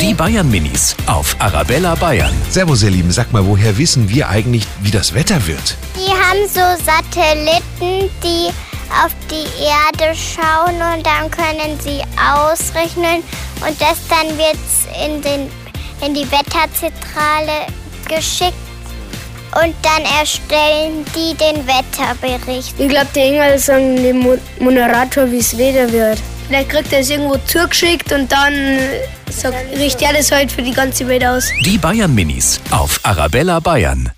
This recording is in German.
Die Bayern Minis auf Arabella Bayern. Servus, ihr Lieben. Sag mal, woher wissen wir eigentlich, wie das Wetter wird? Die haben so Satelliten, die auf die Erde schauen und dann können sie ausrechnen und das dann wird in, den, in die Wetterzentrale geschickt und dann erstellen die den Wetterbericht. Ich glaube, die Engel sagen dem Mo- Moderator, wie es Wetter wird. Vielleicht kriegt er es irgendwo zugeschickt und dann sagt, richtet er das halt für die ganze Welt aus. Die Bayern Minis auf Arabella Bayern.